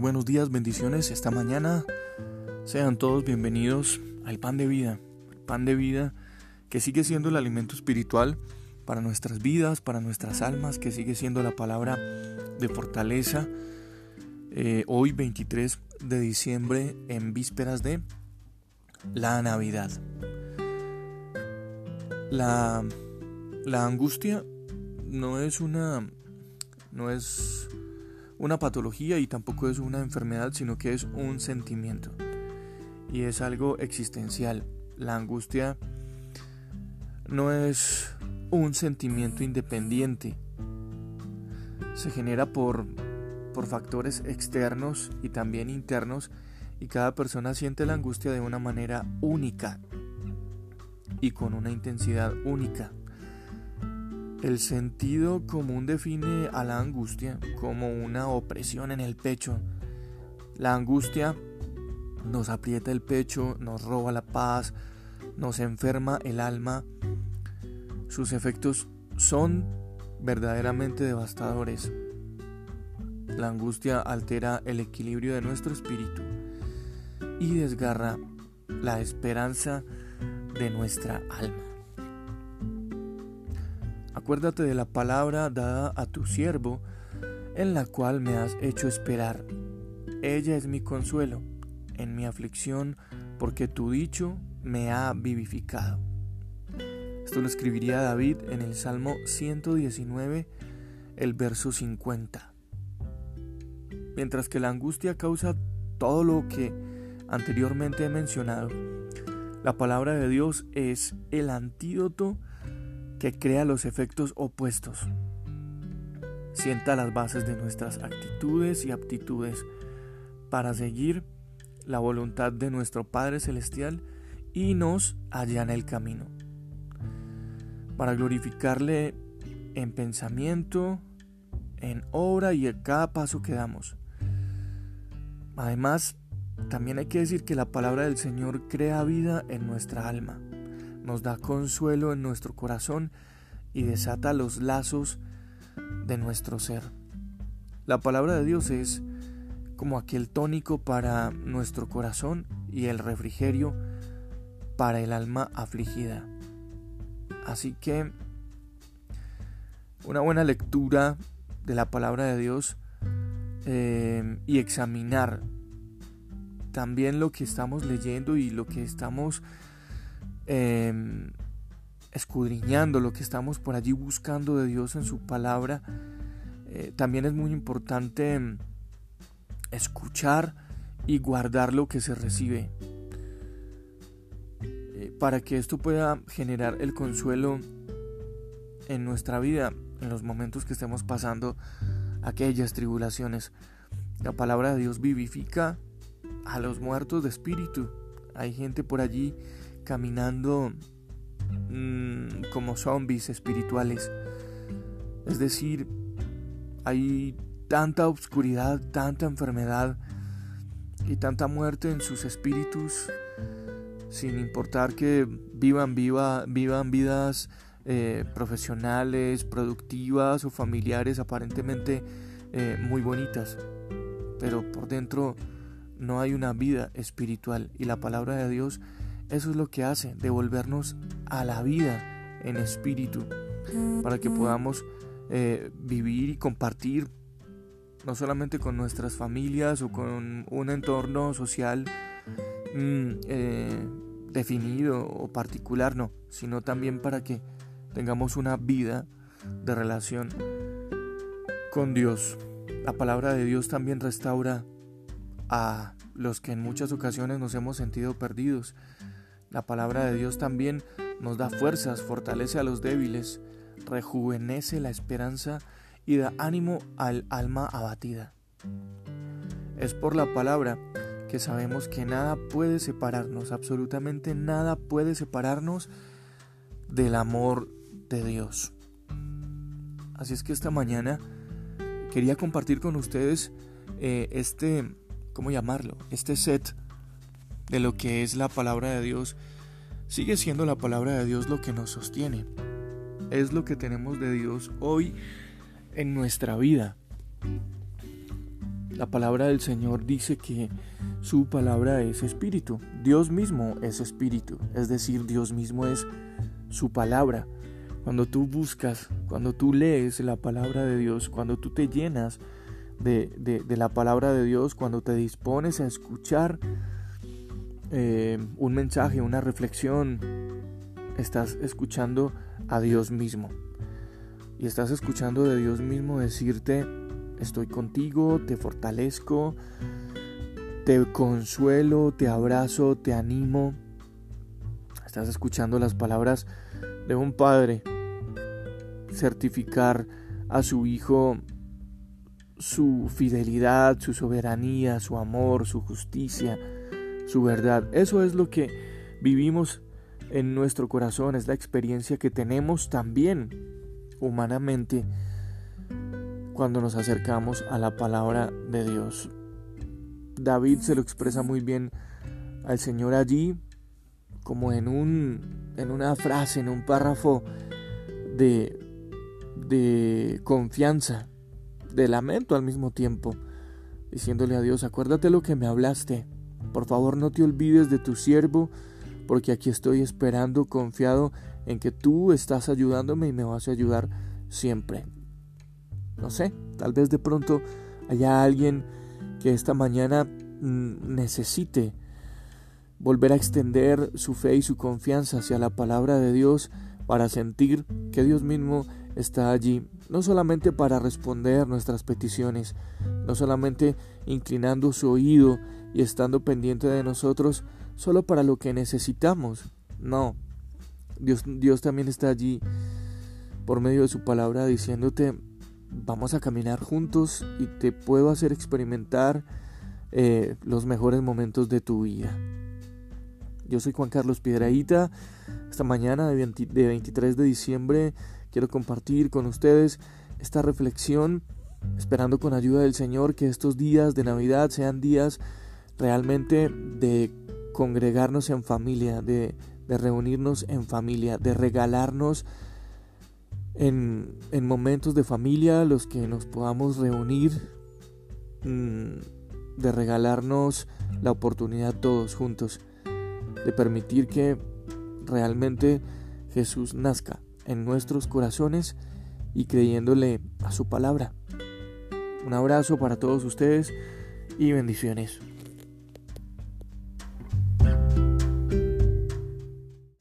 buenos días, bendiciones esta mañana. Sean todos bienvenidos al pan de vida, pan de vida que sigue siendo el alimento espiritual para nuestras vidas, para nuestras almas, que sigue siendo la palabra de fortaleza. Eh, hoy 23 de diciembre en vísperas de la Navidad. La, la angustia no es una no es una patología y tampoco es una enfermedad, sino que es un sentimiento. Y es algo existencial. La angustia no es un sentimiento independiente. Se genera por, por factores externos y también internos y cada persona siente la angustia de una manera única y con una intensidad única. El sentido común define a la angustia como una opresión en el pecho. La angustia nos aprieta el pecho, nos roba la paz, nos enferma el alma. Sus efectos son verdaderamente devastadores. La angustia altera el equilibrio de nuestro espíritu y desgarra la esperanza de nuestra alma. Acuérdate de la palabra dada a tu siervo, en la cual me has hecho esperar. Ella es mi consuelo en mi aflicción, porque tu dicho me ha vivificado. Esto lo escribiría David en el Salmo 119, el verso 50. Mientras que la angustia causa todo lo que anteriormente he mencionado, la palabra de Dios es el antídoto que crea los efectos opuestos. Sienta las bases de nuestras actitudes y aptitudes para seguir la voluntad de nuestro Padre Celestial y nos allana el camino. Para glorificarle en pensamiento, en obra y en cada paso que damos. Además, también hay que decir que la palabra del Señor crea vida en nuestra alma nos da consuelo en nuestro corazón y desata los lazos de nuestro ser. La palabra de Dios es como aquel tónico para nuestro corazón y el refrigerio para el alma afligida. Así que una buena lectura de la palabra de Dios eh, y examinar también lo que estamos leyendo y lo que estamos Em, escudriñando lo que estamos por allí buscando de Dios en su palabra, eh, también es muy importante em, escuchar y guardar lo que se recibe. Eh, para que esto pueda generar el consuelo en nuestra vida, en los momentos que estemos pasando aquellas tribulaciones. La palabra de Dios vivifica a los muertos de espíritu. Hay gente por allí caminando mm, como zombies espirituales. Es decir, hay tanta obscuridad, tanta enfermedad y tanta muerte en sus espíritus, sin importar que vivan, viva, vivan vidas eh, profesionales, productivas o familiares aparentemente eh, muy bonitas, pero por dentro no hay una vida espiritual y la palabra de Dios eso es lo que hace, devolvernos a la vida en espíritu, para que podamos eh, vivir y compartir no solamente con nuestras familias o con un entorno social mm, eh, definido o particular, no, sino también para que tengamos una vida de relación con Dios. La palabra de Dios también restaura a los que en muchas ocasiones nos hemos sentido perdidos la palabra de Dios también nos da fuerzas, fortalece a los débiles, rejuvenece la esperanza y da ánimo al alma abatida. Es por la palabra que sabemos que nada puede separarnos, absolutamente nada puede separarnos del amor de Dios. Así es que esta mañana quería compartir con ustedes eh, este, ¿cómo llamarlo? Este set de lo que es la palabra de Dios, sigue siendo la palabra de Dios lo que nos sostiene. Es lo que tenemos de Dios hoy en nuestra vida. La palabra del Señor dice que su palabra es espíritu. Dios mismo es espíritu. Es decir, Dios mismo es su palabra. Cuando tú buscas, cuando tú lees la palabra de Dios, cuando tú te llenas de, la palabra de Dios, cuando te dispones a escuchar eh, un mensaje, una reflexión, estás escuchando a Dios mismo. Y estás escuchando de Dios mismo decirte, estoy contigo, te fortalezco, te consuelo, te abrazo, te animo. Estás escuchando las palabras de un padre certificar a su hijo su fidelidad, su soberanía, su amor, su justicia, su verdad. Eso es lo que vivimos en nuestro corazón, es la experiencia que tenemos también humanamente cuando nos acercamos a la palabra de Dios. David se lo expresa muy bien al Señor allí, como en, un, en una frase, en un párrafo de, de confianza, de lamento al mismo tiempo, diciéndole a Dios, acuérdate lo que me hablaste, por favor no te olvides de tu siervo, porque aquí estoy esperando confiado en que tú estás ayudándome y me vas a ayudar siempre. No sé, tal vez de pronto haya alguien que esta mañana mm, necesite volver a extender su fe y su confianza hacia la palabra de Dios para sentir que Dios mismo está allí, no solamente para responder nuestras peticiones, no solamente inclinando su oído y estando pendiente de nosotros solo para lo que necesitamos, no, Dios, Dios también está allí por medio de su palabra diciéndote, vamos a caminar juntos y te puedo hacer experimentar eh, los mejores momentos de tu vida. Yo soy Juan Carlos Piedraíta. Esta mañana de, 23 de diciembre quiero compartir con ustedes esta reflexión, esperando con ayuda del Señor que estos días de Navidad sean días realmente de congregarnos en familia, de, reunirnos en familia, de regalarnos en, en, momentos de familia los que nos podamos reunir, mm, de regalarnos la oportunidad todos juntos de permitir que realmente Jesús nazca en nuestros corazones y creyéndole a su palabra. Un abrazo para todos ustedes y bendiciones.